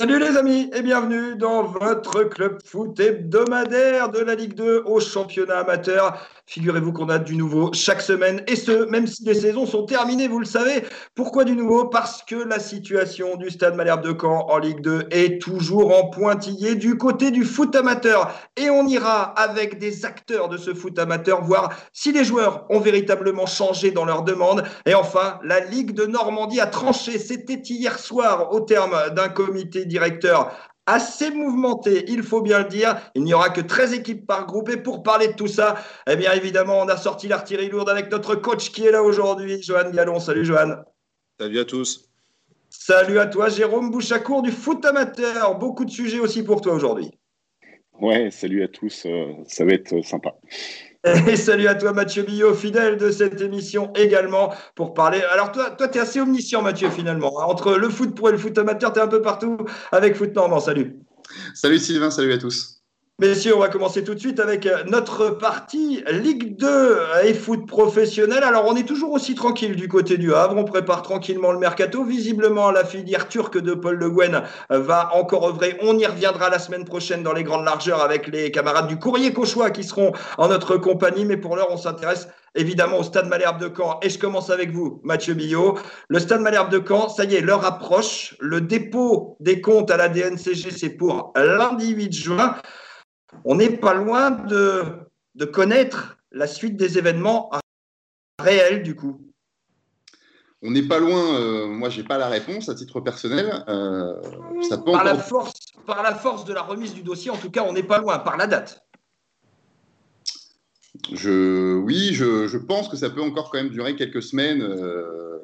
Salut les amis et bienvenue dans votre club foot hebdomadaire de la Ligue 2 au championnat amateur. Figurez-vous qu'on a du nouveau chaque semaine et ce, même si les saisons sont terminées, vous le savez. Pourquoi du nouveau? Parce que la situation du Stade Malherbe de Caen en Ligue 2 est toujours en pointillé du côté du foot amateur. Et on ira avec des acteurs de ce foot amateur voir si les joueurs ont véritablement changé dans leurs demandes. Et enfin, la Ligue de Normandie a tranché. C'était hier soir au terme d'un comité directeur assez mouvementé, il faut bien le dire. Il n'y aura que 13 équipes par groupe. Et pour parler de tout ça, eh bien évidemment, on a sorti l'artillerie lourde avec notre coach qui est là aujourd'hui, Johan Gallon. Salut Johan. Salut à tous. Salut à toi, Jérôme Bouchacourt du foot amateur. Beaucoup de sujets aussi pour toi aujourd'hui. Ouais, salut à tous. Euh, ça va être sympa. Et salut à toi Mathieu Billot, fidèle de cette émission également pour parler. Alors toi, toi tu es assez omniscient Mathieu finalement. Entre le foot pro et le foot amateur, tu es un peu partout avec Foot Normand. Salut. Salut Sylvain, salut à tous. Messieurs, on va commencer tout de suite avec euh, notre partie Ligue 2 et foot professionnel. Alors, on est toujours aussi tranquille du côté du Havre. On prépare tranquillement le mercato. Visiblement, la filière turque de Paul Le Guen va encore œuvrer. On y reviendra la semaine prochaine dans les grandes largeurs avec les camarades du Courrier Cauchois qui seront en notre compagnie. Mais pour l'heure, on s'intéresse évidemment au Stade Malherbe de Caen. Et je commence avec vous, Mathieu Billot. Le Stade Malherbe de Caen, ça y est, l'heure approche. Le dépôt des comptes à la DNCG, c'est pour lundi 8 juin on n'est pas loin de, connaître la suite des événements réels du coup. On n'est pas loin, euh, moi j'ai pas la réponse à titre personnel. Euh, par, la force, par la force de la remise du dossier, en tout cas, on n'est pas loin, par la date. Je, oui, je, pense que ça peut encore quand même durer quelques semaines. Euh,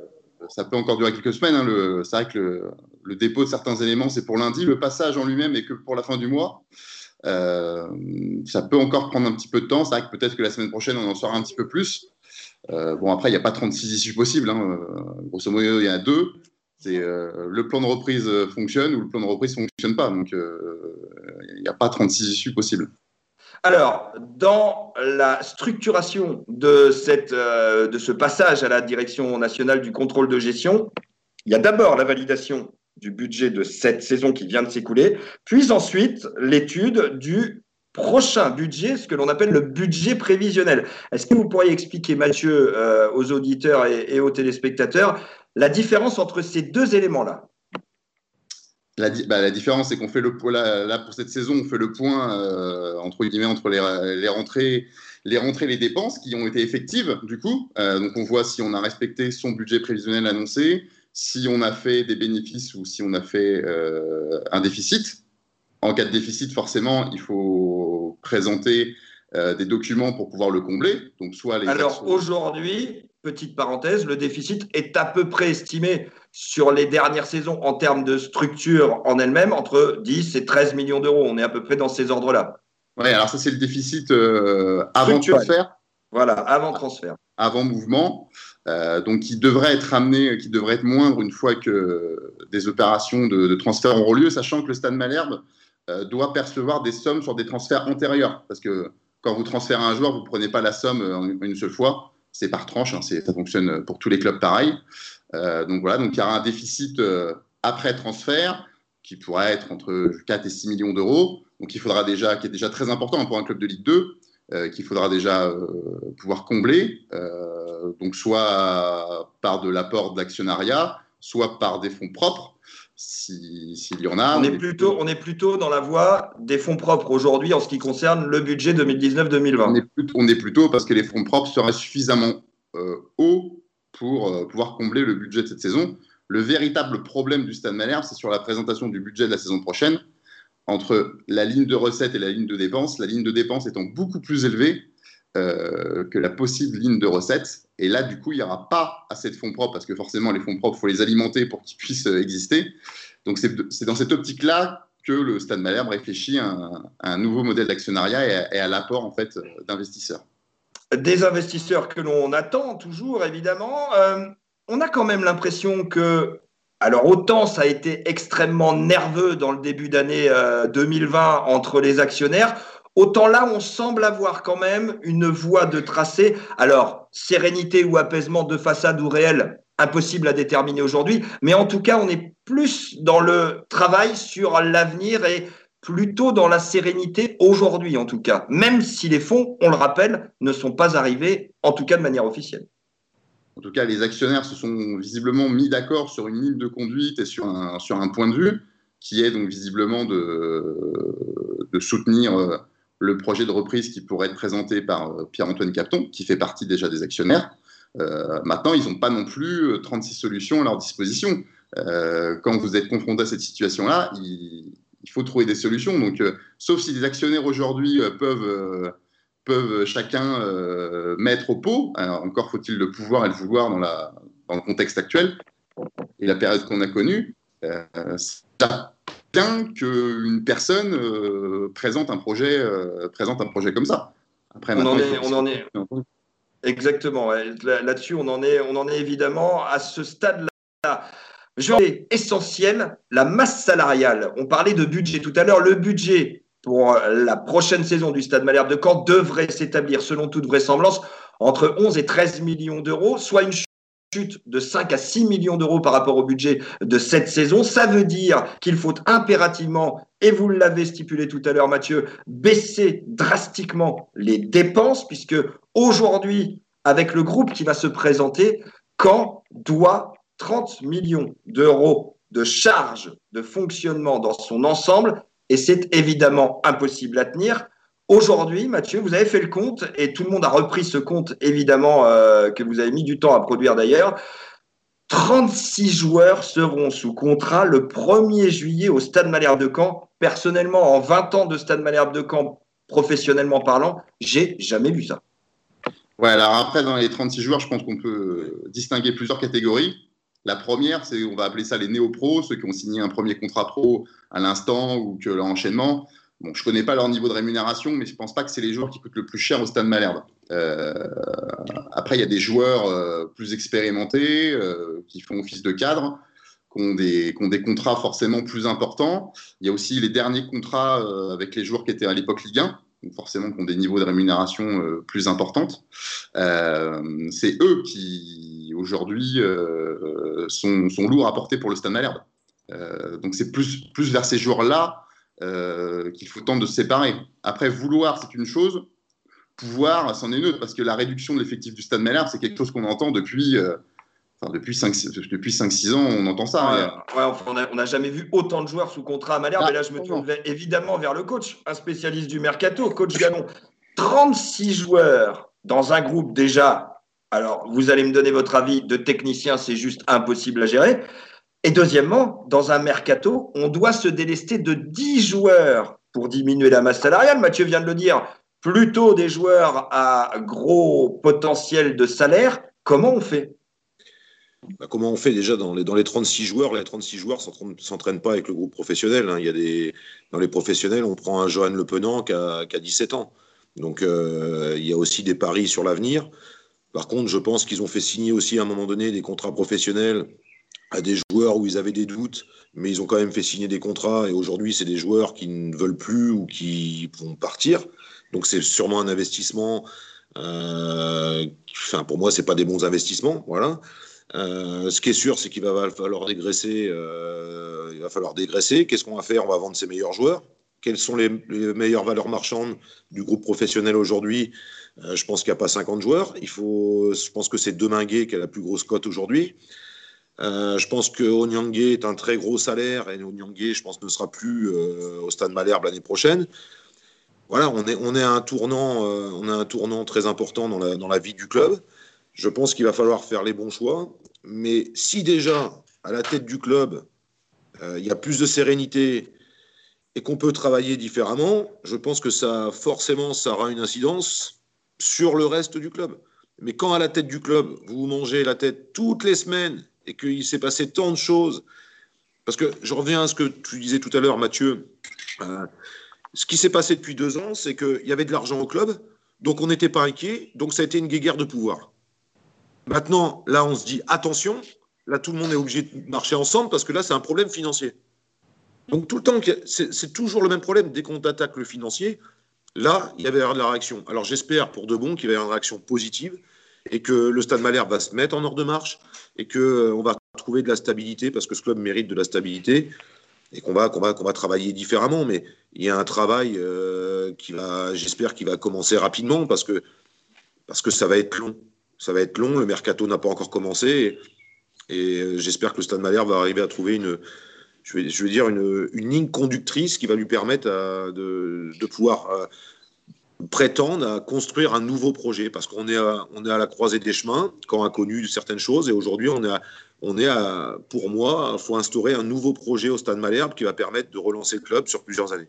ça peut encore durer quelques semaines. Hein. c'est vrai que le, dépôt de certains éléments, c'est pour lundi. Le passage en lui-même est que pour la fin du mois. Euh, ça peut encore prendre un petit peu de temps. C'est vrai que peut-être que la semaine prochaine, on en saura un petit peu plus. Euh, bon, après, il n'y a pas 36 issues possibles. Hein. Grosso modo, il y en a deux. C'est euh, le plan de reprise fonctionne ou le plan de reprise ne fonctionne pas. Donc, il n'y a pas 36 issues possibles. Alors, dans la structuration de, cette, de ce passage à la direction nationale du contrôle de gestion, il y a d'abord la validation du budget de cette saison qui vient de s'écouler, puis ensuite l'étude du prochain budget, ce que l'on appelle le budget prévisionnel. Est-ce que vous pourriez expliquer, Mathieu, euh, aux auditeurs et, aux téléspectateurs, la différence entre ces deux éléments-là? La, bah, la, différence, c'est qu'on fait le là, là, pour cette saison, on fait le point euh, entre les, rentrées, les les dépenses qui ont été effectives du coup. Euh, donc on voit si on a respecté son budget prévisionnel annoncé, si on a fait des bénéfices ou si on a fait euh, un déficit. En cas de déficit, forcément, il faut présenter euh, des documents pour pouvoir le combler. Donc, soit les Alors aujourd'hui, petite parenthèse, le déficit est à peu près estimé sur les dernières saisons en termes de structure en elle-même entre 10 et 13 millions d'euros. On est à peu près dans ces ordres-là. Oui, alors ça c'est le déficit euh, avant transfert. Voilà, avant transfert. Avant mouvement. Euh, donc qui devrait être amené, qui devrait être moindre une fois que des opérations de, transfert auront lieu, sachant que le Stade Malherbe euh, doit percevoir des sommes sur des transferts antérieurs, parce que quand vous transférez un joueur, vous ne prenez pas la somme en une seule fois, c'est par tranche, hein, ça fonctionne pour tous les clubs pareil. Euh, donc voilà, donc il y aura un déficit après transfert qui pourrait être entre 4 et 6 millions d'euros, donc il faudra déjà, qui est déjà très important pour un club de Ligue 2. Euh, qu'il faudra déjà euh, pouvoir combler, euh, donc soit par de l'apport d'actionnariat, soit par des fonds propres, s'il y en a. On, est plutôt, on est plutôt dans la voie des fonds propres aujourd'hui en ce qui concerne le budget 2019-2020. On, est plutôt parce que les fonds propres seraient suffisamment hauts pour pouvoir combler le budget de cette saison. Le véritable problème du Stade Malherbe, c'est sur la présentation du budget de la saison prochaine entre la ligne de recettes et la ligne de dépenses, la ligne de dépenses étant beaucoup plus élevée euh, que la possible ligne de recettes. Et là, du coup, il n'y aura pas assez de fonds propres, parce que forcément, les fonds propres, il faut les alimenter pour qu'ils puissent euh, exister. Donc, c'est dans cette optique-là que le Stade Malherbe réfléchit à un, nouveau modèle d'actionnariat et à, l'apport en fait d'investisseurs. Des investisseurs que l'on attend toujours, évidemment. Euh, on a quand même l'impression que alors autant ça a été extrêmement nerveux dans le début d'année 2020 euh, entre les actionnaires, autant là on semble avoir quand même une voie de tracé. Alors sérénité ou apaisement de façade ou réel, impossible à déterminer aujourd'hui. Mais en tout cas, on est plus dans le travail sur l'avenir et plutôt dans la sérénité aujourd'hui, en tout cas. Même si les fonds, on le rappelle, ne sont pas arrivés, en tout cas de manière officielle. En tout cas, les actionnaires se sont visiblement mis d'accord sur une ligne de conduite et sur un, point de vue qui est donc visiblement de, de soutenir euh, le projet de reprise qui pourrait être présenté par euh, Pierre-Antoine Capton, qui fait partie déjà des actionnaires. Euh, maintenant, ils n'ont pas non plus 36 solutions à leur disposition. quand vous êtes confronté à cette situation-là, il, faut trouver des solutions. Donc, sauf si les actionnaires aujourd'hui peuvent peuvent chacun mettre au pot. Encore faut-il le pouvoir et le vouloir dans, dans le contexte actuel et la période qu'on a connue. Euh, qu'une personne euh, présente, un projet, euh, présente un projet comme ça. Après, on, en est, on en est. Exactement. Là-dessus, on, en est, on en est évidemment à ce stade-là. Je vais essentiel, la masse salariale. On parlait de budget tout à l'heure. Le budget pour la prochaine saison du Stade Malherbe de Caen devrait s'établir, selon toute vraisemblance, entre 11 et 13 millions d'euros, soit une de 5 à 6 millions d'euros par rapport au budget de cette saison. Ça veut dire qu'il faut impérativement, et vous l'avez stipulé tout à l'heure Mathieu, baisser drastiquement les dépenses, puisque aujourd'hui, avec le groupe qui va se présenter, quand doit 30 millions d'euros de charges de fonctionnement dans son ensemble, et c'est évidemment impossible à tenir. Aujourd'hui, Mathieu, vous avez fait le compte et tout le monde a repris ce compte, évidemment, euh, que vous avez mis du temps à produire d'ailleurs. 36 joueurs seront sous contrat le 1er juillet au Stade Malherbe de Caen. Personnellement, en 20 ans de Stade Malherbe de Caen, professionnellement parlant, j'ai jamais vu ça. Ouais, alors après, dans les 36 joueurs, je pense qu'on peut distinguer plusieurs catégories. La première, c'est, on va appeler ça les néo-pros, ceux qui ont signé un premier contrat pro à l'instant ou que l'enchaînement. Bon, je connais pas leur niveau de rémunération, mais je pense pas que c'est les joueurs qui coûtent le plus cher au Stade Malherbe. Euh, après, il y a des joueurs euh, plus expérimentés euh, qui font office de cadre, qui ont, des, qui ont, des, contrats forcément plus importants. Il y a aussi les derniers contrats avec les joueurs qui étaient à l'époque Ligue 1, donc forcément qui ont des niveaux de rémunération plus importantes. c'est eux qui aujourd'hui sont, sont, lourds à porter pour le Stade Malherbe. donc c'est plus, plus vers ces joueurs-là euh, qu'il faut tenter de séparer. Après, vouloir, c'est une chose. Pouvoir, c'en est une autre, parce que la réduction de l'effectif du Stade Malherbe, c'est quelque chose qu'on entend depuis, euh, enfin, depuis 5-6 ans, on entend ça. Ouais, on n'a jamais vu autant de joueurs sous contrat à Malherbe, ah, et là, je me tourne évidemment vers le coach, un spécialiste du mercato, coach Gallon. 36 joueurs dans un groupe déjà. Alors, vous allez me donner votre avis de technicien, c'est juste impossible à gérer. Et deuxièmement, dans un mercato, on doit se délester de 10 joueurs pour diminuer la masse salariale. Mathieu vient de le dire, plutôt des joueurs à gros potentiel de salaire. Comment on fait? Bah, comment on fait déjà dans les, dans les 36 joueurs? Les 36 joueurs ne s'entraînent pas avec le groupe professionnel. Hein. Il y a des, dans les professionnels, on prend un Johan Le Penant qui a, 17 ans. Donc euh, il y a aussi des paris sur l'avenir. Par contre, je pense qu'ils ont fait signer aussi à un moment donné des contrats professionnels à des joueurs où ils avaient des doutes, mais ils ont quand même fait signer des contrats et aujourd'hui c'est des joueurs qui ne veulent plus ou qui vont partir. Donc c'est sûrement un investissement. Euh, enfin, pour moi, c'est pas des bons investissements, voilà. Euh, ce qui est sûr, c'est qu'il va falloir dégraisser. Euh, il va falloir dégraisser. Qu'est-ce qu'on va faire? On va vendre ses meilleurs joueurs. Quelles sont les, meilleures valeurs marchandes du groupe professionnel aujourd'hui? Je pense qu'il n'y a pas 50 joueurs. Il faut, je pense que c'est Deminguet qui a la plus grosse cote aujourd'hui. Euh, je pense que Onyangé est un très gros salaire et Onyangé, je pense, ne sera plus euh, au Stade Malherbe l'année prochaine. Voilà, on est, on est à un tournant, euh, on a un tournant très important dans la, dans la vie du club. Je pense qu'il va falloir faire les bons choix. Mais si déjà, à la tête du club, il y a plus de sérénité et qu'on peut travailler différemment, je pense que ça, forcément, ça aura une incidence sur le reste du club. Mais quand à la tête du club, vous mangez la tête toutes les semaines et qu'il s'est passé tant de choses. Parce que je reviens à ce que tu disais tout à l'heure, Mathieu. Euh, ce qui s'est passé depuis deux ans, c'est qu'il y avait de l'argent au club, donc on n'était pas inquiet, donc ça a été une guéguerre de pouvoir. Maintenant, là, on se dit attention, là, tout le monde est obligé de marcher ensemble parce que là, c'est un problème financier. Donc tout le temps, c'est toujours le même problème. Dès qu'on attaque le financier, là, il y avait de la réaction. Alors j'espère pour de bon qu'il y avoir une réaction positive et que le Stade Malherbe va se mettre en ordre de marche et qu'on va trouver de la stabilité parce que ce club mérite de la stabilité et qu'on va, va, va travailler différemment. Mais il y a un travail qui va, j'espère, qu'il va commencer rapidement parce que, parce que ça va être long. Ça va être long. Le mercato n'a pas encore commencé. Et, j'espère que le Stade Malherbe va arriver à trouver une, je vais, je dire, une, une, ligne conductrice qui va lui permettre de, de, pouvoir prétendre à construire un nouveau projet parce qu'on est, à, on est à la croisée des chemins, quand inconnu de certaines choses, et aujourd'hui on est, à, on est à, pour moi, il faut instaurer un nouveau projet au Stade Malherbe qui va permettre de relancer le club sur plusieurs années.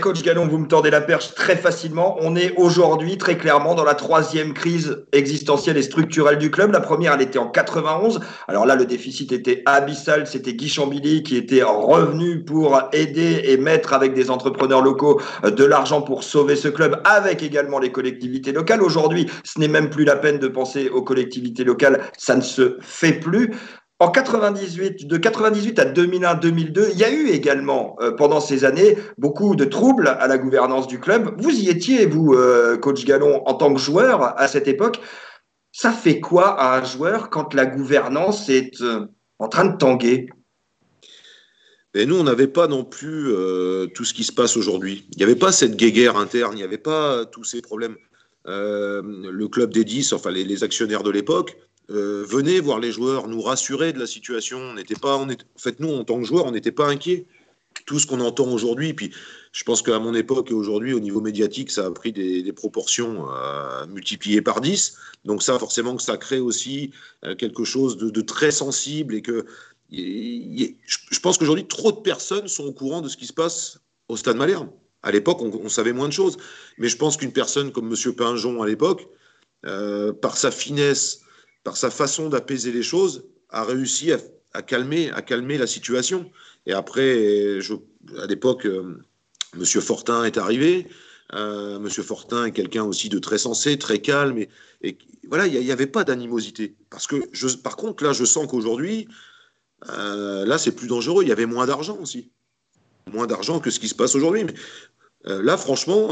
Coach Gallon, vous me tordez la perche très facilement. On est aujourd'hui très clairement dans la troisième crise existentielle et structurelle du club. La première, elle était en 91. Alors là, le déficit était abyssal. C'était Guy Chambili qui était revenu pour aider et mettre avec des entrepreneurs locaux euh, de l'argent pour sauver ce club, avec également les collectivités locales. Aujourd'hui, ce n'est même plus la peine de penser aux collectivités locales. Ça ne se fait plus. En 98, de 98 à 2001-2002, il y a eu également euh, pendant ces années beaucoup de troubles à la gouvernance du club. Vous y étiez, vous, euh, coach Gallon, en tant que joueur à cette époque. Ça fait quoi à un joueur quand la gouvernance est euh, en train de tanguer? Et nous, on n'avait pas non plus tout ce qui se passe aujourd'hui. Il n'y avait pas cette guéguerre interne, il n'y avait pas tous ces problèmes. le club des 10, enfin les actionnaires de l'époque, euh, venez voir les joueurs, nous rassurer de la situation. On n'était pas, en fait, nous, en tant que joueurs, on n'était pas inquiets. Tout ce qu'on entend aujourd'hui, puis je pense qu'à mon époque et aujourd'hui, au niveau médiatique, ça a pris des, proportions euh, multipliées par 10. Donc ça, forcément, que ça crée aussi euh, quelque chose de, très sensible et que je pense qu'aujourd'hui, trop de personnes sont au courant de ce qui se passe au Stade Malherbe. À l'époque, on, on, savait moins de choses. Mais je pense qu'une personne comme M. Pinjon à l'époque, par sa finesse, par sa façon d'apaiser les choses, a réussi à, calmer, à calmer la situation. Et après, à l'époque, euh, M. Fortin est arrivé. Euh, M. Fortin est quelqu'un aussi de très sensé, très calme. Et, voilà, il n'y avait pas d'animosité. Parce que, par contre, là, je sens qu'aujourd'hui, euh, là, c'est plus dangereux. Il y avait moins d'argent aussi. Moins d'argent que ce qui se passe aujourd'hui. Mais là, franchement,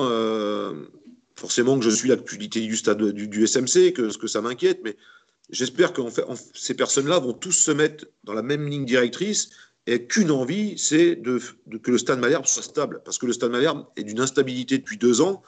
forcément que je suis l'actualité du stade du, du SMC, que, que ça m'inquiète, mais J'espère que ces personnes-là vont tous se mettre dans la même ligne directrice et qu'une envie, c'est que le Stade Malherbe soit stable. Parce que le Stade Malherbe est d'une instabilité depuis deux ans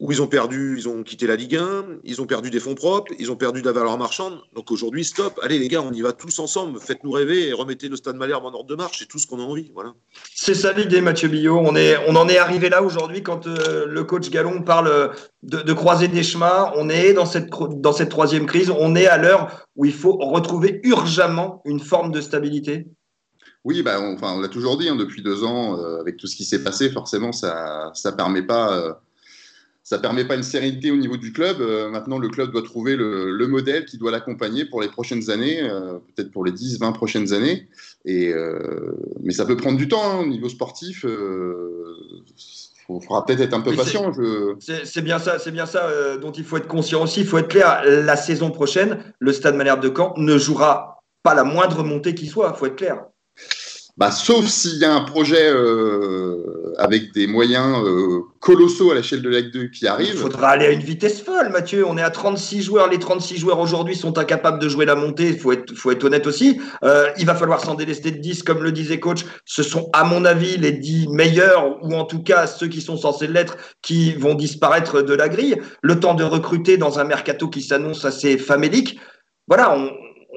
où ils ont perdu, ils ont quitté la Ligue 1, ils ont perdu des fonds propres, ils ont perdu de la valeur marchande. Donc aujourd'hui, stop, allez les gars, on y va tous ensemble, faites-nous rêver et remettez le Stade Malherbe en ordre de marche, c'est tout ce qu'on a envie. Voilà. C'est ça l'idée, Mathieu Billot. On, est, on en est arrivé là aujourd'hui quand euh, le coach Gallon parle de, de, croiser des chemins. On est dans cette, dans cette troisième crise, on est à l'heure où il faut retrouver urgemment une forme de stabilité. Oui, bah, on, enfin, on l'a toujours dit hein, depuis deux ans, euh, avec tout ce qui s'est passé, forcément, ça ne permet pas. Euh, ça permet pas une sérénité au niveau du club. Euh, maintenant, le club doit trouver le, modèle qui doit l'accompagner pour les prochaines années, euh, peut-être pour les 10, 20 prochaines années. Et, euh, mais ça peut prendre du temps hein, au niveau sportif. Il faudra peut-être être un peu patient. C'est bien ça, c'est bien ça dont il faut être conscient aussi. Il faut être clair. La saison prochaine, le Stade Malherbe de Caen ne jouera pas la moindre montée qui soit. Il faut être clair. Bah, sauf s'il y a un projet euh, avec des moyens euh, colossaux à l'échelle de la 2 qui arrive. Il faudra aller à une vitesse folle, Mathieu. On est à 36 joueurs. Les 36 joueurs aujourd'hui sont incapables de jouer la montée. Il faut être, faut être honnête aussi. Euh, il va falloir s'en délester de 10, comme le disait coach. Ce sont, à mon avis, les 10 meilleurs, ou en tout cas ceux qui sont censés l'être, qui vont disparaître de la grille. Le temps de recruter dans un mercato qui s'annonce assez famélique. Voilà,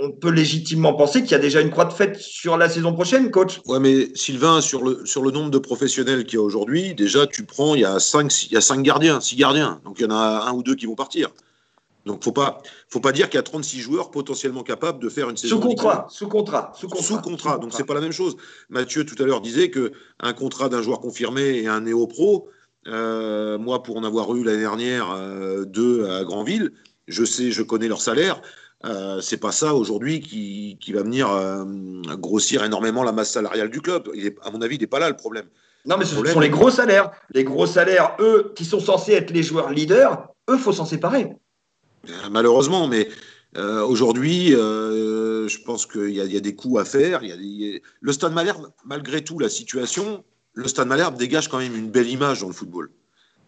on peut légitimement penser qu'il y a déjà une croix de fête sur la saison prochaine, coach. Ouais, mais Sylvain, sur le, sur le nombre de professionnels qu'il y a aujourd'hui, déjà, tu prends, il y a cinq, il y a cinq gardiens, six gardiens. Donc, il y en a un ou deux qui vont partir. Donc, faut pas, faut pas dire qu'il y a 36 joueurs potentiellement capables de faire une saison. Sous contrat, sous contrat, sous contrat. Sous contrat. Donc, c'est pas la même chose. Mathieu, tout à l'heure, disait qu'un contrat d'un joueur confirmé et un néo-pro, euh, moi, pour en avoir eu l'année dernière euh, deux à Granville, je sais, je connais leur salaire. Euh, c'est pas ça aujourd'hui qui, qui, va venir euh, grossir énormément la masse salariale du club. Il est, à mon avis, il n'est pas là le problème. Non, mais ce sont les gros salaires. Les gros salaires, eux, qui sont censés être les joueurs leaders, eux, faut s'en séparer. Euh, malheureusement, mais aujourd'hui, je pense qu'il y, y, a des coups à faire. Il y a Le Stade Malherbe, malgré tout, la situation, le Stade Malherbe dégage quand même une belle image dans le football.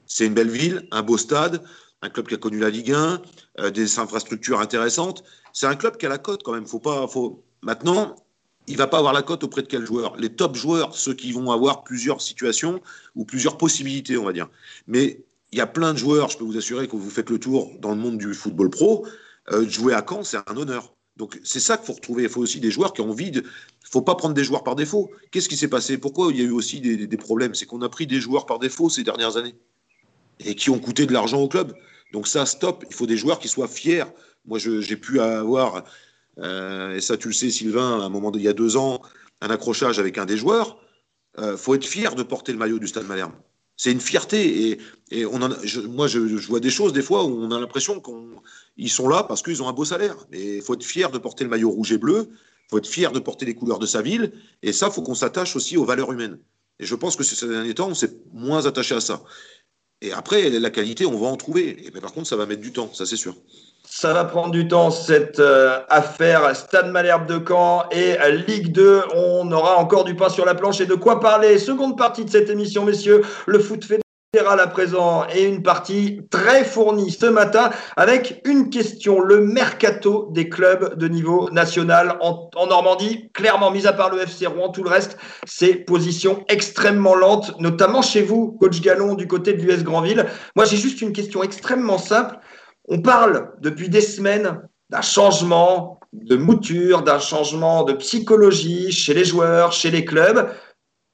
C'est une belle ville, un beau stade. Un club qui a connu la Ligue 1, des infrastructures intéressantes. C'est un club qui a la cote quand même. Faut pas, faut... Maintenant, il va pas avoir la cote auprès de quel joueur? Les top joueurs, ceux qui vont avoir plusieurs situations ou plusieurs possibilités, on va dire. Mais il y a plein de joueurs, je peux vous assurer que vous faites le tour dans le monde du football pro, euh, jouer à Caen, c'est un honneur. Donc c'est ça qu'il faut retrouver. Il faut aussi des joueurs qui ont envie de. Il faut pas prendre des joueurs par défaut. Qu'est-ce qui s'est passé? Pourquoi il y a eu aussi des problèmes? C'est qu'on a pris des joueurs par défaut ces dernières années et qui ont coûté de l'argent au club. Donc ça, stop. Il faut des joueurs qui soient fiers. Moi, j'ai pu avoir euh, et ça, tu le sais, Sylvain, à un moment, il y a deux ans, un accrochage avec un des joueurs. Il euh, faut être fier de porter le maillot du Stade Malherbe. C'est une fierté. Et, moi, je, vois des choses des fois où on a l'impression qu'ils sont là parce qu'ils ont un beau salaire. Mais il faut être fier de porter le maillot rouge et bleu. Il faut être fier de porter les couleurs de sa ville. Et ça, il faut qu'on s'attache aussi aux valeurs humaines. Et je pense que ces derniers temps, on s'est moins attaché à ça. Et après, la qualité, on va en trouver. Et par contre, ça va mettre du temps, ça c'est sûr. Ça va prendre du temps, cette euh, affaire Stade Malherbe de Caen et Ligue 2. On aura encore du pain sur la planche et de quoi parler? Seconde partie de cette émission, messieurs. Le foot fédéral à présent et une partie très fournie ce matin avec une question. Le mercato des clubs de niveau national en, Normandie, clairement, mis à part le FC Rouen, tout le reste, c'est position extrêmement lente, notamment chez vous, coach Gallon, du côté de l'US Grandville. Moi, j'ai juste une question extrêmement simple. On parle depuis des semaines d'un changement de mouture, d'un changement de psychologie chez les joueurs, chez les clubs.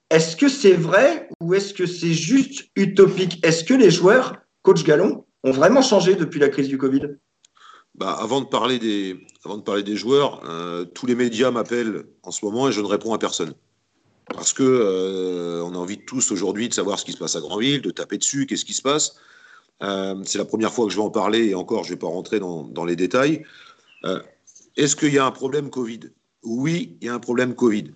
Est-ce que c'est vrai ou est-ce que c'est juste utopique? Est-ce que les joueurs, coach Gallon, ont vraiment changé depuis la crise du Covid? Bah, avant, de parler des, joueurs, euh, tous les médias m'appellent en ce moment et je ne réponds à personne. Parce que euh, on a envie tous aujourd'hui de savoir ce qui se passe à Grandville, de taper dessus, qu'est-ce qui se passe. Euh, c'est la première fois que je vais en parler et encore, je ne vais pas rentrer dans, les détails. Est-ce qu'il y a un problème Covid? Oui, il y a un problème Covid.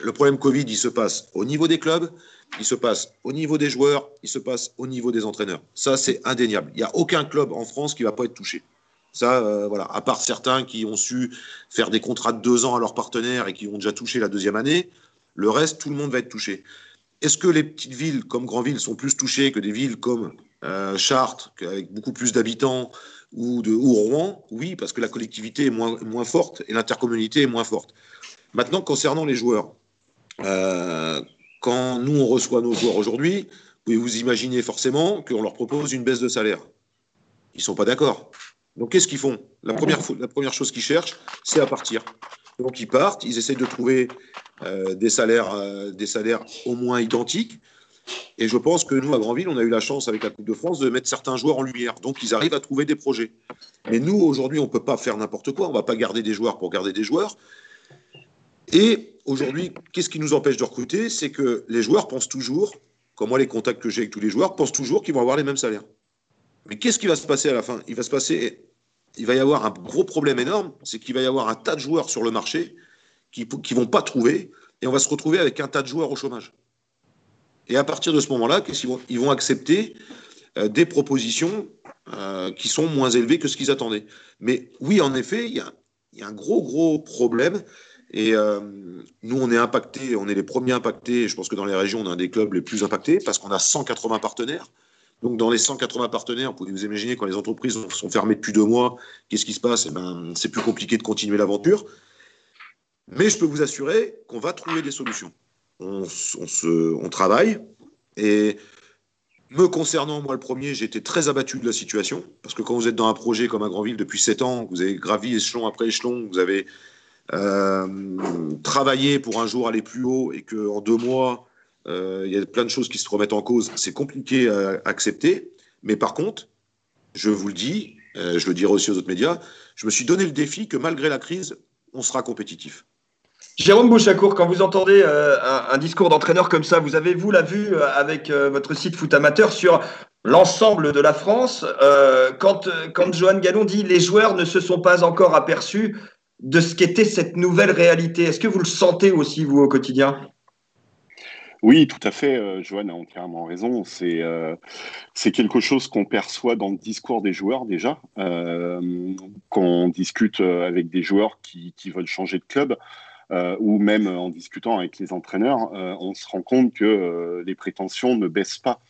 Le problème Covid, il se passe au niveau des clubs, il se passe au niveau des joueurs, il se passe au niveau des entraîneurs. Ça, c'est indéniable. Il n'y a aucun club en France qui ne va pas être touché. Ça, euh, voilà, à part certains qui ont su faire des contrats de deux ans à leurs partenaires et qui ont déjà touché la deuxième année, le reste, tout le monde va être touché. Est-ce que les petites villes comme Grandville sont plus touchées que des villes comme euh, Chartres, avec beaucoup plus d'habitants, ou Rouen, oui, parce que la collectivité est moins, moins forte et l'intercommunalité est moins forte. Maintenant, concernant les joueurs, euh, quand nous, on reçoit nos joueurs aujourd'hui, vous vous imaginer forcément qu'on leur propose une baisse de salaire? Ils ne sont pas d'accord. Donc, qu'est-ce qu'ils font? La première, la première chose qu'ils cherchent, c'est à partir. Donc, ils partent, ils essayent de trouver euh, des, salaires, des salaires au moins identiques. Et je pense que nous, à Grandville, on a eu la chance avec la Coupe de France de mettre certains joueurs en lumière. Donc, ils arrivent à trouver des projets. Mais nous, aujourd'hui, on ne peut pas faire n'importe quoi. On ne va pas garder des joueurs pour garder des joueurs. Et aujourd'hui, qu'est-ce qui nous empêche de recruter? C'est que les joueurs pensent toujours, comme moi, les contacts que j'ai avec tous les joueurs, pensent toujours qu'ils vont avoir les mêmes salaires. Mais qu'est-ce qui va se passer à la fin? Il va se passer, il va y avoir un gros problème énorme, c'est qu'il va y avoir un tas de joueurs sur le marché qui ne vont pas trouver, et on va se retrouver avec un tas de joueurs au chômage. Et à partir de ce moment-là, ils vont, accepter euh, des propositions euh, qui sont moins élevées que ce qu'ils attendaient. Mais oui, en effet, il y a, un gros, gros problème. Et euh, nous, on est impactés, on est les premiers impactés. Je pense que dans les régions, on a un des clubs les plus impactés parce qu'on a 180 partenaires. Donc, dans les 180 partenaires, vous pouvez vous imaginer quand les entreprises sont fermées depuis deux mois, qu'est-ce qui se passe? Eh ben, C'est plus compliqué de continuer l'aventure. Mais je peux vous assurer qu'on va trouver des solutions on, travaille. Et me concernant, moi le premier, j'étais très abattu de la situation, parce que quand vous êtes dans un projet comme à Grandville depuis 7 ans, vous avez gravi échelon après échelon, vous avez euh, travaillé pour un jour aller plus haut, et qu'en deux mois, euh, il y a plein de choses qui se remettent en cause, c'est compliqué à accepter. Mais par contre, je vous le dis, euh, je le dirai aussi aux autres médias, je me suis donné le défi que malgré la crise, on sera compétitif. Jérôme Bouchacourt, quand vous entendez un, discours d'entraîneur comme ça, vous avez, vous, la vue avec votre site Foot Amateur sur l'ensemble de la France. quand, quand Johan Gallon dit les joueurs ne se sont pas encore aperçus de ce qu'était cette nouvelle réalité, est-ce que vous le sentez aussi, vous, au quotidien? Oui, tout à fait. Johan a entièrement raison. C'est c'est quelque chose qu'on perçoit dans le discours des joueurs déjà. Euh, quand on discute avec des joueurs qui, veulent changer de club, euh, ou même en discutant avec les entraîneurs, euh, on se rend compte que euh, les prétentions ne baissent pas.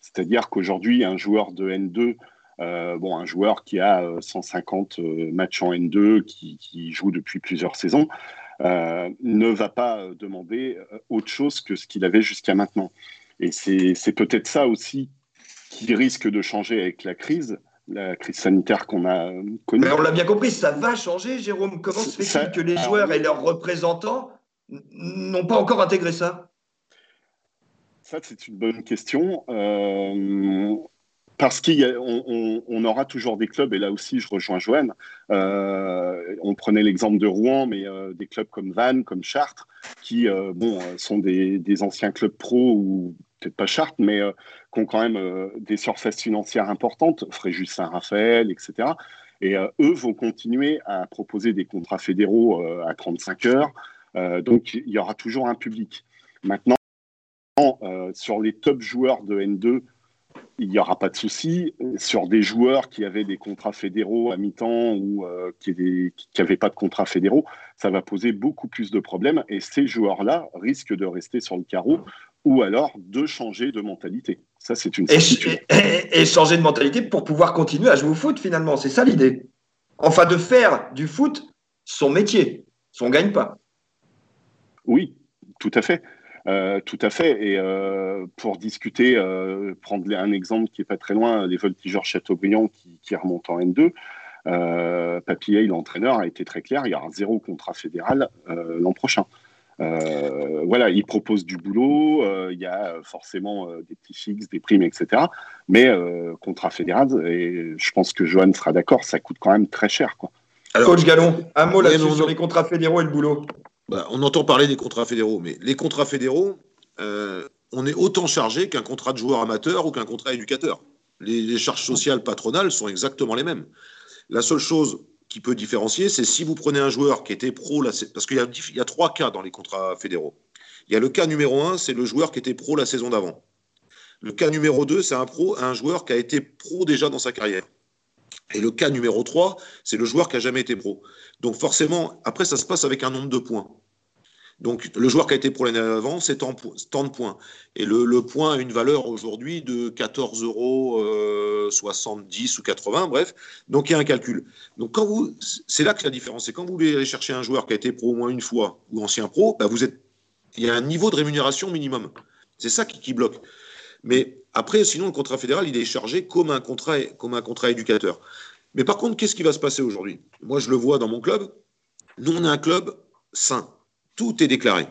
C'est-à-dire qu'aujourd'hui, un joueur de N2 bon, un joueur qui a 150 matchs en N2, qui, qui, joue depuis plusieurs saisons, ne va pas demander autre chose que ce qu'il avait jusqu'à maintenant. Et c'est peut-être ça aussi qui risque de changer avec la crise, la crise sanitaire qu'on a connue. Mais on l'a bien compris, ça va changer, Jérôme. Comment se fait-il que les joueurs et leurs représentants n'ont pas encore intégré ça? Ça, c'est une bonne question. Euh, parce qu'on on, aura toujours des clubs, et là aussi je rejoins Joanne, euh, on prenait l'exemple de Rouen, mais euh, des clubs comme Vannes, comme Chartres, qui bon, sont des, des, anciens clubs pro ou peut-être pas Chartres, mais euh, qui ont quand même euh, des surfaces financières importantes, Fréjus Saint-Raphaël, etc. Et euh, eux vont continuer à proposer des contrats fédéraux à 35 heures. donc, il y aura toujours un public. Maintenant, sur les top joueurs de N2, il n'y aura pas de souci. Sur des joueurs qui avaient des contrats fédéraux à mi-temps ou qui n'avaient pas de contrats fédéraux, ça va poser beaucoup plus de problèmes. Et ces joueurs-là risquent de rester sur le carreau ou alors de changer de mentalité. Ça, c'est une et, et, changer de mentalité pour pouvoir continuer à jouer au foot, finalement. C'est ça l'idée. Enfin, de faire du foot son métier, son gagne-pas. Oui, tout à fait. Euh, tout à fait. Et euh, pour discuter, euh, prendre un exemple qui n'est pas très loin, les voltigeurs Châteaubriand qui, qui remontent en N2. Euh, Papillet, l'entraîneur, a été très clair il y aura zéro contrat fédéral l'an prochain. Euh, voilà, il propose du boulot, euh, il y a forcément euh, des petits fixes, des primes, etc. Mais contrat fédéral, et je pense que Johan sera d'accord, ça coûte quand même très cher. Quoi. Coach Gallon, un mot là-dessus sur les contrats fédéraux et le boulot. Bah, on entend parler des contrats fédéraux, mais les contrats fédéraux, on est autant chargé qu'un contrat de joueur amateur ou qu'un contrat éducateur. Les, charges sociales patronales sont exactement les mêmes. La seule chose qui peut différencier, c'est si vous prenez un joueur qui était pro, parce qu'il y, y, a trois cas dans les contrats fédéraux. Il y a le cas numéro un, c'est le joueur qui était pro la saison d'avant. Le cas numéro deux, c'est un pro, un joueur qui a été pro déjà dans sa carrière. Et le cas numéro 3, c'est le joueur qui a jamais été pro. Donc forcément, après, ça se passe avec un nombre de points. Donc, le joueur qui a été pro l'année avant, c'est tant, de points. Et le, point a une valeur aujourd'hui de 14,70 euros euh, ou 80, bref. Donc, il y a un calcul. Donc, quand vous, c'est là que la différence. C'est quand vous voulez aller chercher un joueur qui a été pro au moins une fois ou ancien pro, bah, vous êtes, il y a un niveau de rémunération minimum. C'est ça qui, bloque. Mais après, sinon, le contrat fédéral, il est chargé comme un contrat, comme un contrat éducateur. Mais par contre, qu'est-ce qui va se passer aujourd'hui? Moi, je le vois dans mon club. Nous, on est un club sain tout est déclaré.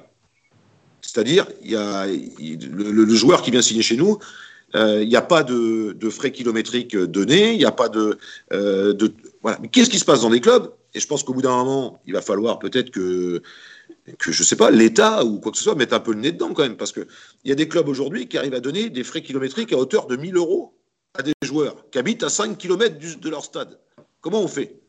C'est-à-dire, il y a le, joueur qui vient signer chez nous, euh, il n'y a pas de, frais kilométriques donnés, il n'y a pas de, euh. Mais qu'est-ce qui se passe dans les clubs? Et je pense qu'au bout d'un moment, il va falloir peut-être que que je sais pas, l'État ou quoi que ce soit mette un peu le nez dedans quand même, parce qu'il y a des clubs aujourd'hui qui arrivent à donner des frais kilométriques à hauteur de 1000 euros à des joueurs qui habitent à 5 km de leur stade. Comment on fait?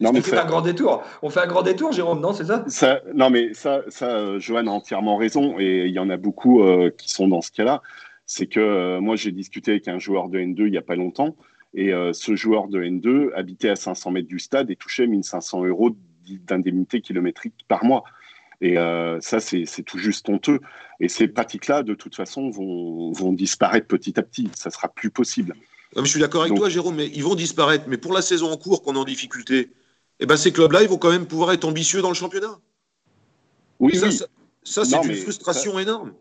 Non, mais on fait un grand détour. On fait un grand détour, Jérôme, non, c'est ça, ça, Non, mais ça, ça euh, Johan a entièrement raison, et il y en a beaucoup euh, qui sont dans ce cas-là. C'est que euh, moi, j'ai discuté avec un joueur de N2 il n'y a pas longtemps, et ce joueur de N2 habitait à 500 mètres du stade et touchait 1500 euros d'indemnité kilométrique par mois. Et ça, c'est tout juste honteux. Et ces pratiques-là, de toute façon, vont, vont, disparaître petit à petit. Ça sera plus possible. je suis d'accord avec toi, Jérôme, mais ils vont disparaître. Mais pour la saison en cours qu'on est en difficulté, eh ben, ces clubs-là, ils vont quand même pouvoir être ambitieux dans le championnat. Oui, ça, oui. ça, c'est une frustration énorme.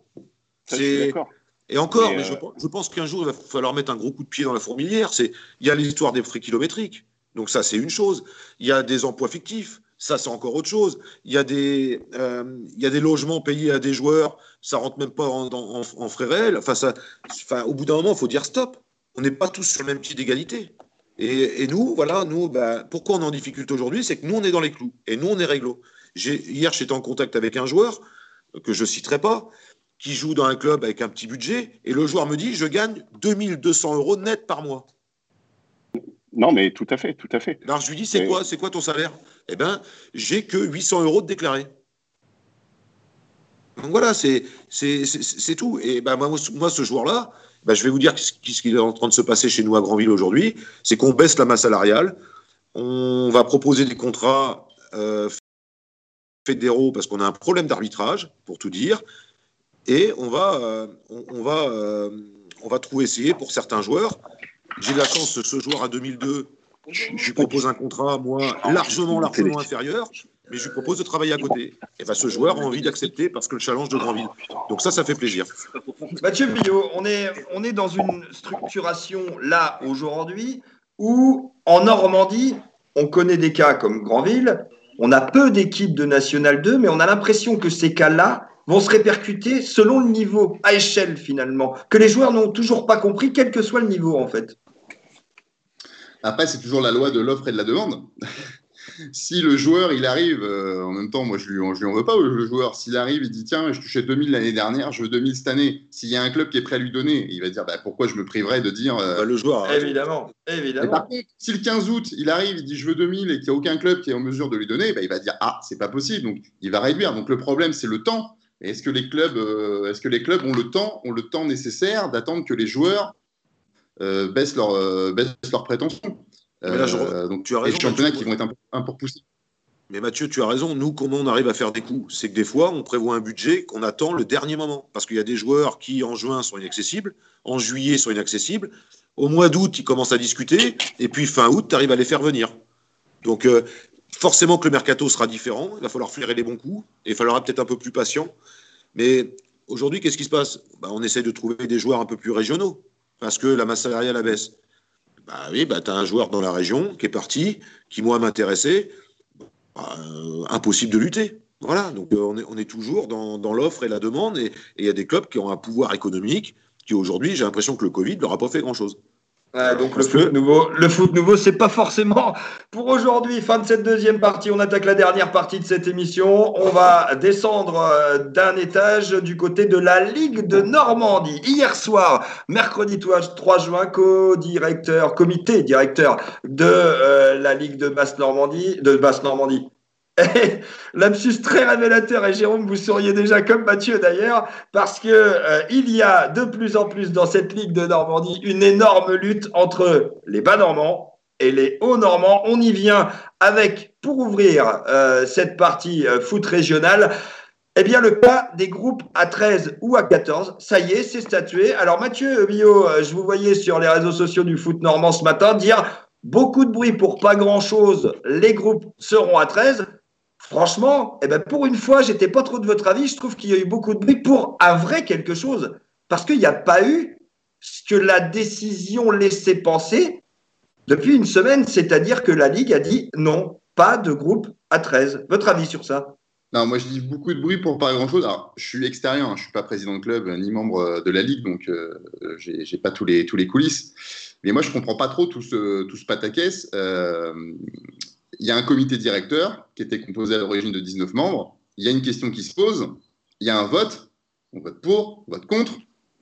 Et encore, mais, euh, je, pense qu'un jour, il va falloir mettre un gros coup de pied dans la fourmilière. Il y a l'histoire des frais kilométriques. Donc ça, c'est une chose. Il y a des emplois fictifs. Ça, c'est encore autre chose. Il y, a des, euh, il y a des logements payés à des joueurs. Ça rentre même pas en, frais réels. Enfin, ça, enfin, au bout d'un moment, il faut dire stop. On n'est pas tous sur le même pied d'égalité. Et, nous, voilà, nous, bah, pourquoi on est en difficulté aujourd'hui C'est que nous, on est dans les clous. Et nous, on est réglo. Hier, j'étais en contact avec un joueur, que je ne citerai pas, qui joue dans un club avec un petit budget. Et le joueur me dit Je gagne 2200 euros net par mois. Non, mais tout à fait, tout à fait. Alors je lui dis C'est quoi, c'est quoi ton salaire? Eh bien, j'ai que 800 euros de déclaré. Donc voilà, c'est tout. Et ben, moi, moi, ce joueur-là, ben, je vais vous dire ce qui est en train de se passer chez nous à Grandville aujourd'hui. C'est qu'on baisse la masse salariale. On va proposer des contrats euh, fédéraux parce qu'on a un problème d'arbitrage, pour tout dire. Et on va, euh, on, va, euh, on va trouver essayer pour certains joueurs j'ai la chance, ce joueur à 2002, je, lui propose un contrat, moi, largement, largement inférieur, mais je lui propose de travailler à côté. Et ben, ce joueur a envie d'accepter parce que le challenge de Grandville. Donc ça, ça fait plaisir. Mathieu Billot, on est, on est dans une structuration là aujourd'hui où en Normandie, on connaît des cas comme Grandville, on a peu d'équipes de National 2, mais on a l'impression que ces cas-là vont se répercuter selon le niveau, à échelle finalement, que les joueurs n'ont toujours pas compris, quel que soit le niveau en fait. Après, c'est toujours la loi de l'offre et de la demande. si le joueur, il arrive, euh, en même temps, moi, je lui, je lui en veux pas, le joueur, s'il arrive, il dit, tiens, je touchais 2000 l'année dernière, je veux 2000 cette année. S'il y a un club qui est prêt à lui donner, il va dire, bah, pourquoi je me priverais de dire. Euh, bah, le joueur. Évidemment, évidemment. par contre, si le 15 août, il arrive, il dit, je veux 2000 et qu'il n'y a aucun club qui est en mesure de lui donner, bah, il va dire, ah, c'est pas possible. Donc, il va réduire. Donc, le problème, c'est le temps. Est-ce que, les clubs, euh, est-ce que les clubs ont le temps, ont le temps nécessaire d'attendre que les joueurs baissent, leur, baissent leurs prétentions donc, tu as raison. Les championnats qui vont être un, un peu repoussés. Mais Mathieu, tu as raison. Nous, comment on arrive à faire des coups? C'est que des fois, on prévoit un budget qu'on attend le dernier moment. Parce qu'il y a des joueurs qui, en juin, sont inaccessibles, en juillet, sont inaccessibles. Au mois d'août, ils commencent à discuter. Et puis, fin août, tu arrives à les faire venir. Donc, euh, forcément que le mercato sera différent. Il va falloir flairer les bons coups. Et il faudra peut-être un peu plus patient. Mais aujourd'hui, qu'est-ce qui se passe? Bah, On essaie de trouver des joueurs un peu plus régionaux. Parce que la masse salariale baisse. Bah oui, bah, tu as un joueur dans la région qui est parti, qui, moi, m'intéressait. Euh, impossible de lutter. Voilà, donc euh, on, est, toujours dans, dans l'offre et la demande, et il y a des clubs qui ont un pouvoir économique qui aujourd'hui, j'ai l'impression que le Covid leur a pas fait grand-chose. Donc le foot, nouveau, le foot nouveau, c'est pas forcément pour aujourd'hui. Fin de cette deuxième partie, on attaque la dernière partie de cette émission. On va descendre euh, d'un étage du côté de la Ligue de Normandie. Hier soir, mercredi 3 juin, co-directeur, comité directeur de la Ligue de Basse Normandie, de Basse Normandie, Lapsus très révélateur, et Jérôme, vous seriez déjà comme Mathieu d'ailleurs, parce que euh, y a de plus en plus dans cette Ligue de Normandie une énorme lutte entre les bas normands et les hauts normands. On y vient avec, pour ouvrir euh, cette partie euh, foot régionale, eh bien, le cas des groupes à 13 ou à 14, ça y est, c'est statué. Alors, Mathieu Bio, je vous voyais sur les réseaux sociaux du foot normand ce matin dire beaucoup de bruit pour pas grand-chose, les groupes seront à 13. Franchement, eh ben pour une fois, j'étais pas trop de votre avis. Je trouve qu'il y a eu beaucoup de bruit pour un vrai quelque chose. Parce qu'il n'y a pas eu ce que la décision laissait penser depuis une semaine, c'est-à-dire que la Ligue a dit non, pas de groupe à 13. Votre avis sur ça? Non, moi je dis beaucoup de bruit pour pas grand chose. Alors, je suis extérieur, hein. je suis pas président de club ni membre de la ligue, donc euh, j'ai pas tous les tous les coulisses. Mais moi je comprends pas trop tout ce tout ce pataquès. Euh, il y a un comité directeur qui était composé à l'origine de 19 membres. Il y a une question qui se pose. Il y a un vote. On vote pour, on vote contre.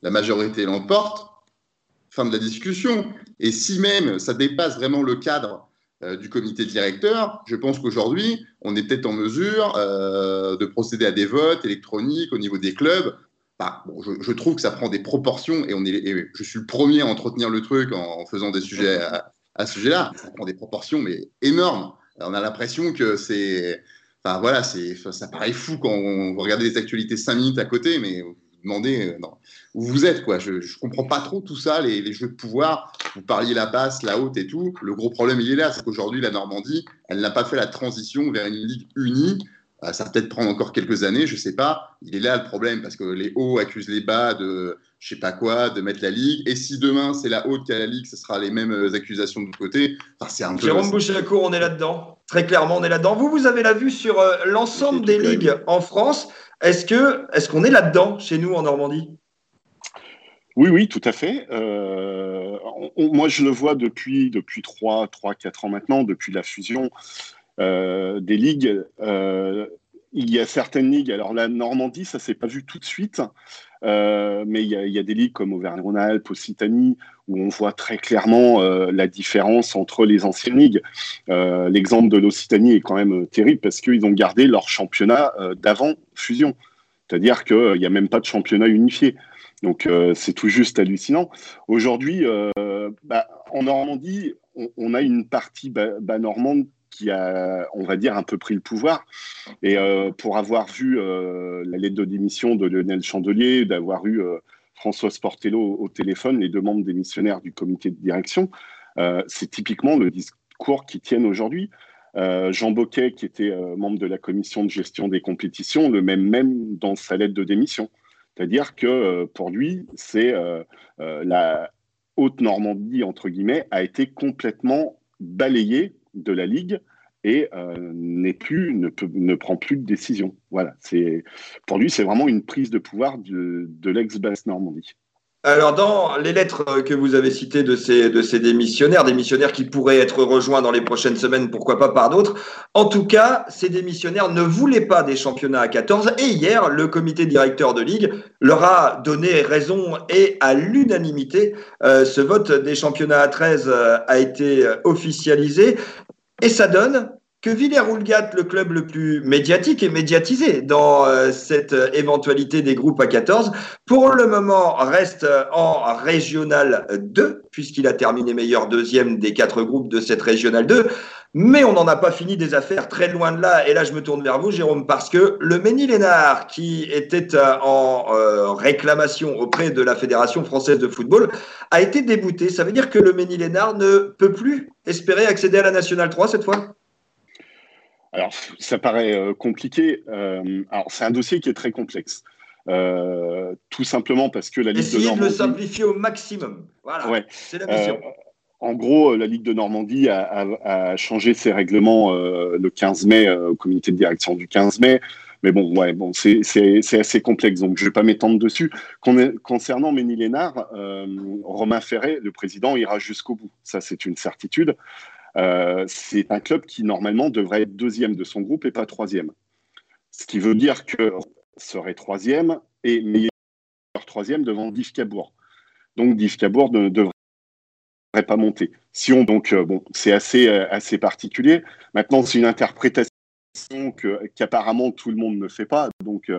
La majorité l'emporte. Fin de la discussion. Et si même ça dépasse vraiment le cadre euh, du comité directeur, je pense qu'aujourd'hui, on est peut-être en mesure euh, de procéder à des votes électroniques au niveau des clubs. Bah, je, trouve que ça prend des proportions et, on est, je suis le premier à entretenir le truc en, faisant des sujets à, à ce sujet-là. Ça prend des proportions mais énormes on a l'impression que c'est. Enfin voilà, ça paraît fou quand on regarde les actualités 5 minutes à côté, mais vous vous demandez euh, où vous êtes. quoi. Je ne comprends pas trop tout ça, les, jeux de pouvoir. Vous parliez la basse, la haute et tout. Le gros problème, il est là. C'est qu'aujourd'hui, la Normandie, elle n'a pas fait la transition vers une ligue unie. Euh, ça va peut-être prendre encore quelques années, je ne sais pas. Il est là le problème parce que les hauts accusent les bas de je sais pas quoi, de mettre la Ligue. Et si demain c'est la haute qui a la Ligue, ce sera les mêmes euh, accusations de l'autre côté. Enfin, c'est un Jérôme Boucher-Lacour, on est là-dedans. Très clairement, on est là-dedans. Vous, vous avez la vue sur euh, l'ensemble des ligues en France. Est-ce que est-ce qu'on est là-dedans chez nous en Normandie? Oui, oui, tout à fait. Euh, moi, je le vois depuis, depuis 3, 3, 4 ans maintenant, depuis la fusion des ligues. il y a certaines ligues, alors la Normandie, ça s'est pas vu tout de suite. Euh, mais il y, a des ligues comme Auvergne-Rhône-Alpes, Occitanie, où on voit très clairement euh, la différence entre les anciennes ligues. Euh, l'exemple de l'Occitanie est quand même terrible parce qu'ils ont gardé leur championnat d'avant fusion. C'est-à-dire qu'il n'y a même pas de championnat unifié. Donc c'est tout juste hallucinant. Aujourd'hui, bah, en Normandie, on, a une partie normande qui a, on va dire, un peu pris le pouvoir. Et euh, pour avoir vu euh, la lettre de démission de Lionel Chandelier, d'avoir eu euh, François Sportello au téléphone, les deux membres démissionnaires du comité de direction. c'est typiquement le discours qui tiennent aujourd'hui. Jean Boquet, qui était membre de la commission de gestion des compétitions, le même même dans sa lettre de démission. C'est-à-dire que pour lui, c'est la Haute-Normandie, entre guillemets, a été complètement balayée de la Ligue et euh, n'est plus, ne, prend plus de décision. Voilà, c'est pour lui, c'est vraiment une prise de pouvoir de, de l'ex-Basse Normandie. Alors, dans les lettres que vous avez citées de ces, de ces démissionnaires, démissionnaires qui pourraient être rejoints dans les prochaines semaines, pourquoi pas par d'autres, en tout cas, ces démissionnaires ne voulaient pas des championnats à 14 et hier, le comité directeur de Ligue leur a donné raison et à l'unanimité, euh, ce vote des championnats à 13 euh, a été officialisé et ça donne que Villers-Roulgat, le club le plus médiatique et médiatisé dans euh, cette euh, éventualité des groupes à 14, pour le moment reste euh, en régional 2, puisqu'il a terminé meilleur deuxième des quatre groupes de cette régionale 2. Mais on n'en a pas fini des affaires très loin de là. Et là, je me tourne vers vous, Jérôme, parce que le Ménil-Lénard, qui était en réclamation auprès de la Fédération française de football, a été débouté. Ça veut dire que le Ménil-Lénard ne peut plus espérer accéder à la Nationale 3 cette fois? Alors, ça paraît euh, compliqué. Euh, alors, c'est un dossier qui est très complexe. Euh, tout simplement parce que la Ligue de Normandie. de le simplifier au maximum. Voilà. C'est la mission. en gros, la Ligue de Normandie a, changé ses règlements le 15 mai, au comité de direction du 15 mai. Mais bon, ouais, bon, c'est assez complexe, donc je ne vais pas m'étendre dessus. Concernant Ménilénard, Romain Ferré, le président, ira jusqu'au bout. Ça, c'est une certitude. Euh, c'est un club qui normalement devrait être deuxième de son groupe et pas troisième. Ce qui veut dire que serait troisième et meilleur troisième devant Div Cabourg. Donc Div Cabourg ne devrait pas monter. Si on donc euh, bon, c'est assez euh, assez particulier. Maintenant, c'est une interprétation qu'apparemment tout le monde ne fait pas, donc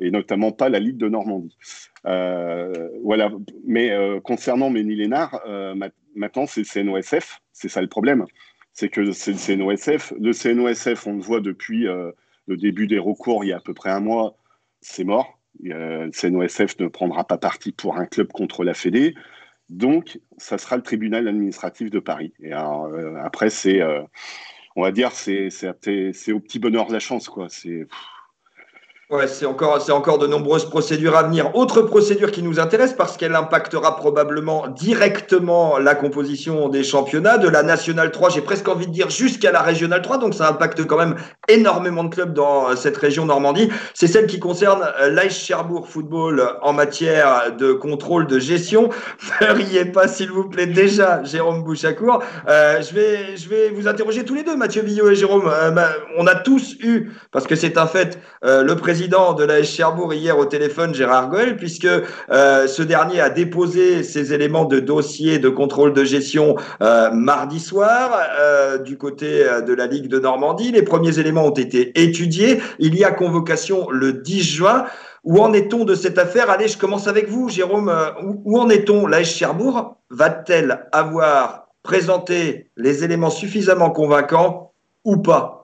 et notamment pas la Ligue de Normandie. voilà. Mais concernant Ménilénard, maintenant c'est le CNOSF c'est ça le problème. C'est que c'est le CNOSF. Le CNOSF, on le voit depuis euh, le début des recours, il y a à peu près un mois, c'est mort. le CNOSF ne prendra pas parti pour un club contre la Fédé. Donc, ça sera le tribunal administratif de Paris. Et euh, après, c'est, euh, on va dire, c'est, c'est, au petit bonheur de la chance, quoi. C'est, Ouais, c'est encore, c'est encore de nombreuses procédures à venir. Autre procédure qui nous intéresse parce qu'elle impactera probablement directement la composition des championnats de la Nationale 3. J'ai presque envie de dire jusqu'à la Régionale 3. Donc ça impacte quand même énormément de clubs dans cette région Normandie. C'est celle qui concerne euh, l'Ice Cherbourg Football en matière de contrôle de gestion. Ne riez pas, s'il vous plaît, déjà, Jérôme Bouchacourt. Euh, je vais, je vais vous interroger tous les deux, Mathieu Billot et Jérôme. Euh, on a tous eu, parce que c'est un fait, euh, le président président de la Cherbourg hier au téléphone, Gérard Goel, puisque euh, ce dernier a déposé ses éléments de dossier de contrôle de gestion euh, mardi soir euh, du côté de la Ligue de Normandie. Les premiers éléments ont été étudiés. Il y a convocation le 10 juin. Où en est-on de cette affaire? Allez, je commence avec vous, Jérôme. Où, en est-on? La Cherbourg va-t-elle avoir présenté les éléments suffisamment convaincants ou pas?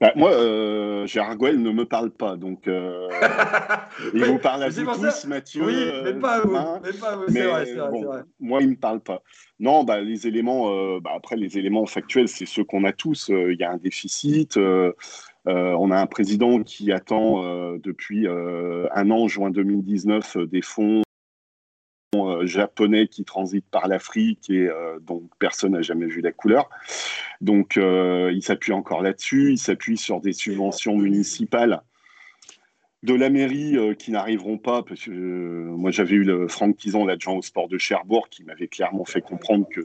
Bah, moi, euh, Gérard Gouel ne me parle pas, donc euh, il vous parle à vous tous, Mathieu. Oui, mais pas à vous. Hein. c'est vrai, vrai, Moi, il ne me parle pas. Non, bah, les éléments, euh, bah, après, les éléments factuels, c'est ceux qu'on a tous. Il y a un déficit. on a un président qui attend depuis un an, juin 2019, des fonds euh, japonais qui transite par l'Afrique et euh, dont personne n'a jamais vu la couleur. Donc euh, il s'appuie encore là-dessus, il s'appuie sur des subventions municipales de la mairie qui n'arriveront pas, parce que moi j'avais eu le Franck Tison, l'adjoint au sport de Cherbourg, qui m'avait clairement fait comprendre que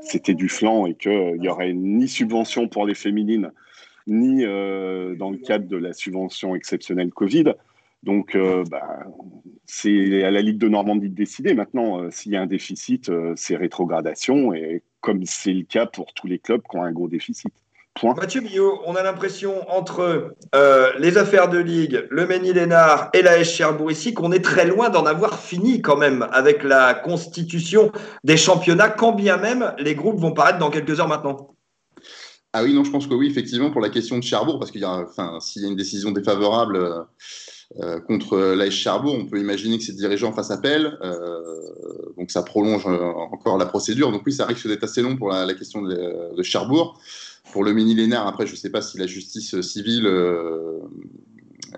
c'était du flanc et qu'il n'y aurait ni subvention pour les féminines, ni dans le cadre de la subvention exceptionnelle Covid. Donc, euh, bah, c'est à la Ligue de Normandie de décider. Maintenant, euh, s'il y a un déficit, euh, c'est rétrogradation, et comme c'est le cas pour tous les clubs qui ont un gros déficit. Point. Mathieu Billot, on a l'impression entre les affaires de Ligue, le Ménil-Lénard et la S Cherbourg ici qu'on est très loin d'en avoir fini quand même avec la constitution des championnats, quand bien même les groupes vont paraître dans quelques heures maintenant. Ah oui, non, je pense que oui, effectivement, pour la question de Cherbourg, parce qu'il y a, enfin, s'il y a une décision défavorable euh, contre l'AS Cherbourg. On peut imaginer que ces dirigeants fassent appel, donc ça prolonge encore la procédure. Donc oui, ça risque d'être assez long pour la, question de, de, Cherbourg. Pour le millénaire, après, je ne sais pas si la justice civile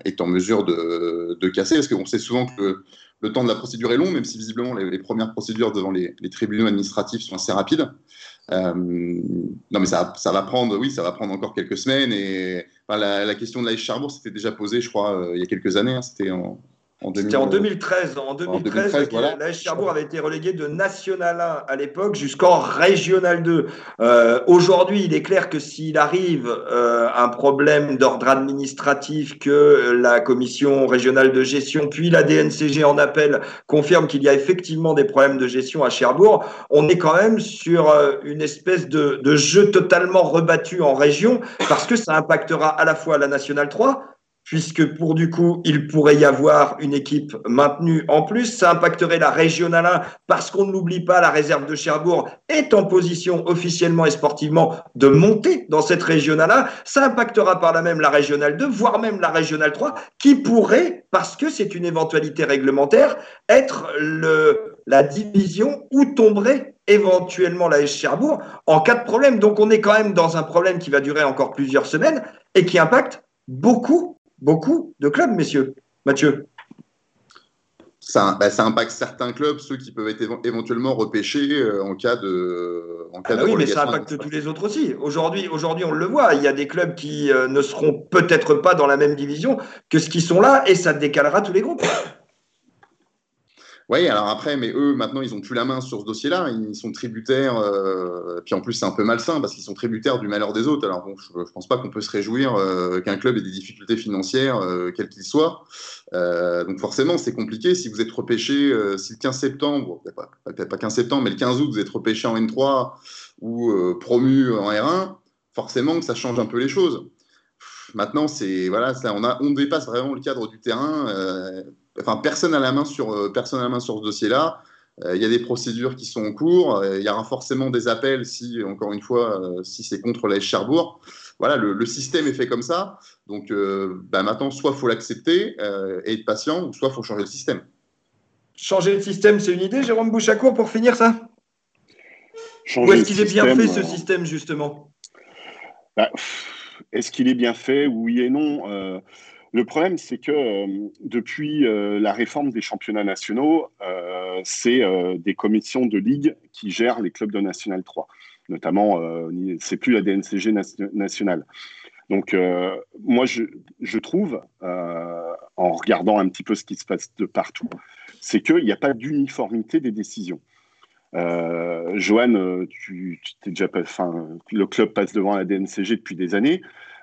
est en mesure de, casser, parce qu'on sait souvent que le temps de la procédure est long, même si visiblement les, premières procédures devant les, tribunaux administratifs sont assez rapides. Euh, non, mais ça, ça, va prendre, oui, ça va prendre encore quelques semaines. Et la, question de l'AIS Charbourg s'était déjà posée, je crois, euh, il y a quelques années. Hein. C'était en, c'était en 2013. En 2013, la Cherbourg avait été relégué de National 1 à l'époque jusqu'en Régional 2. Euh, aujourd'hui, il est clair que s'il arrive euh, un problème d'ordre administratif, que la commission régionale de gestion, puis la DNCG en appel confirme qu'il y a effectivement des problèmes de gestion à Cherbourg, on est quand même sur euh, une espèce de, de jeu totalement rebattu en région parce que ça impactera à la fois la Nationale 3, puisque pour du coup, il pourrait y avoir une équipe maintenue en plus. Ça impacterait la régionale 1 parce qu'on ne l'oublie pas, la réserve de Cherbourg est en position officiellement et sportivement de monter dans cette régionale 1. Ça impactera par là même la régionale 2, voire même la régionale 3, qui pourrait, parce que c'est une éventualité réglementaire, être le, la division où tomberait éventuellement la Cherbourg en cas de problème. Donc on est quand même dans un problème qui va durer encore plusieurs semaines et qui impacte beaucoup beaucoup de clubs, messieurs. Mathieu ça, bah, ça, impacte certains clubs, ceux qui peuvent être éventuellement repêchés euh, en cas de. En cas ah oui, mais ça impacte tous les autres aussi. Aujourd'hui, aujourd'hui, on le voit, il y a des clubs qui euh, ne seront peut-être pas dans la même division que ceux qui sont là, et ça décalera tous les groupes. Oui, alors après, mais eux, maintenant, ils n'ont plus la main sur ce dossier-là. Ils sont tributaires, euh, puis en plus, c'est un peu malsain parce qu'ils sont tributaires du malheur des autres. Alors, bon, je ne pense pas qu'on peut se réjouir euh, qu'un club ait des difficultés financières, euh, quelles qu'ils soient. donc, forcément, c'est compliqué. Si vous êtes repêché, si le 15 septembre, peut-être pas 15 septembre, mais le 15 août, vous êtes repêché en N3 ou promu en R1, forcément que ça change un peu les choses. Maintenant, c'est voilà, ça, on, a, on dépasse vraiment le cadre du terrain enfin, personne n'a la main sur, euh, personne la main sur ce dossier-là. Euh, il y a des procédures qui sont en cours. Euh, il y aura forcément des appels si, encore une fois, si c'est contre la Cherbourg. Voilà, le, système est fait comme ça. Donc, bah, maintenant, soit il faut l'accepter et être patient, ou soit il faut changer le système. Changer le système, c'est une idée, Jérôme Bouchacourt, pour finir ça? Ou est-ce qu'il est bien fait, ce système, justement? bah, Est-ce qu'il est bien fait? Oui et non. Le problème, c'est que euh, depuis euh, la réforme des championnats nationaux, euh, c'est des commissions de ligue qui gèrent les clubs de National 3. Notamment, c'est plus la DNCG nationale. Donc, moi, je, trouve, en regardant un petit peu ce qui se passe de partout, c'est qu'il n'y a pas d'uniformité des décisions. Joanne, tu déjà, le club passe devant la DNCG depuis des années.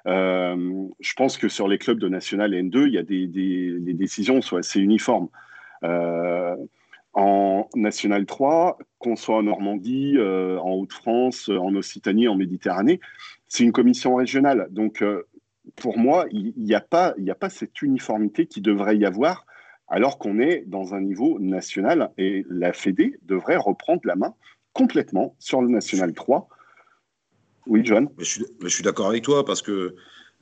Euh, je pense que sur les clubs de National N2, il y a des, les décisions sont assez uniformes. Euh, en National 3, qu'on soit en Normandie, euh, en Haute-France, en Occitanie, en Méditerranée, c'est une commission régionale. Donc, pour moi, il n'y a, a pas cette uniformité qui devrait y avoir alors qu'on est dans un niveau national et la Fédé devrait reprendre la main complètement sur le National 3 oui, John Je suis, d'accord avec toi parce que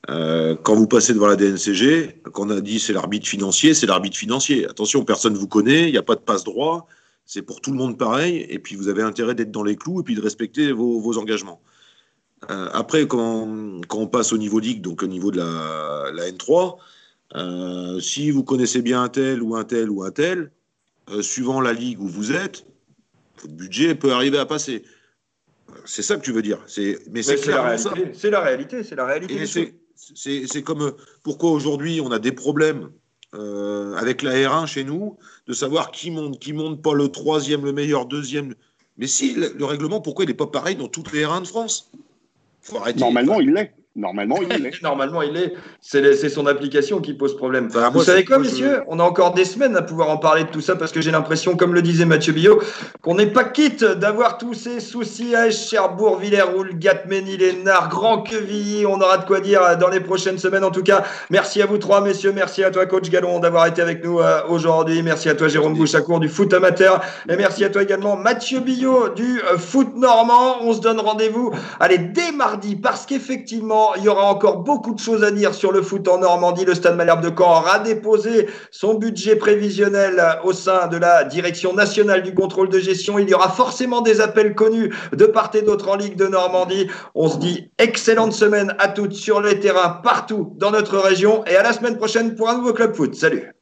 euh, quand vous passez devant la DNCG, qu'on a dit c'est l'arbitre financier, c'est l'arbitre financier. Attention, personne ne vous connaît, il n'y a pas de passe-droit, c'est pour tout le monde pareil, et puis vous avez intérêt d'être dans les clous et puis de respecter vos, engagements. Euh, après, quand, on passe au niveau Ligue, donc au niveau de la, la N3, euh, si vous connaissez bien un tel ou un tel ou un tel, suivant la ligue où vous êtes, votre budget peut arriver à passer. C'est ça que tu veux dire. Mais c'est la réalité. C'est la réalité. C'est la réalité. C'est comme euh, pourquoi aujourd'hui on a des problèmes euh, avec la R1 chez nous de savoir qui monte, qui monte pas le troisième, le meilleur deuxième. Mais si le, règlement, pourquoi il n'est pas pareil dans toutes les R1 de France? Normalement, il l'est. Normalement, il est. Normalement, il est. C'est son application qui pose problème. Vous savez quoi, messieurs? On a encore des semaines à pouvoir en parler de tout ça parce que j'ai l'impression, comme le disait Mathieu Billot, qu'on n'est pas quitte d'avoir tous ces soucis à Cherbourg, Villers-Roule, Gatménil-Lénard, Grand Quevilly. On aura de quoi dire dans les prochaines semaines. En tout cas, merci à vous trois, messieurs. Merci à toi, coach Gallon, d'avoir été avec nous euh, aujourd'hui. Merci à toi, Jérôme Bouchacourt du foot amateur. Et merci à toi également, Mathieu Billot du euh, foot normand. On se donne rendez-vous, allez, dès mardi parce qu'effectivement, il y aura encore beaucoup de choses à dire sur le foot en Normandie. Le Stade Malherbe de Caen aura déposé son budget prévisionnel au sein de la direction nationale du contrôle de gestion. Il y aura forcément des appels connus de part et d'autre en Ligue de Normandie. On se dit excellente semaine à toutes sur les terrains partout dans notre région et à la semaine prochaine pour un nouveau club foot. Salut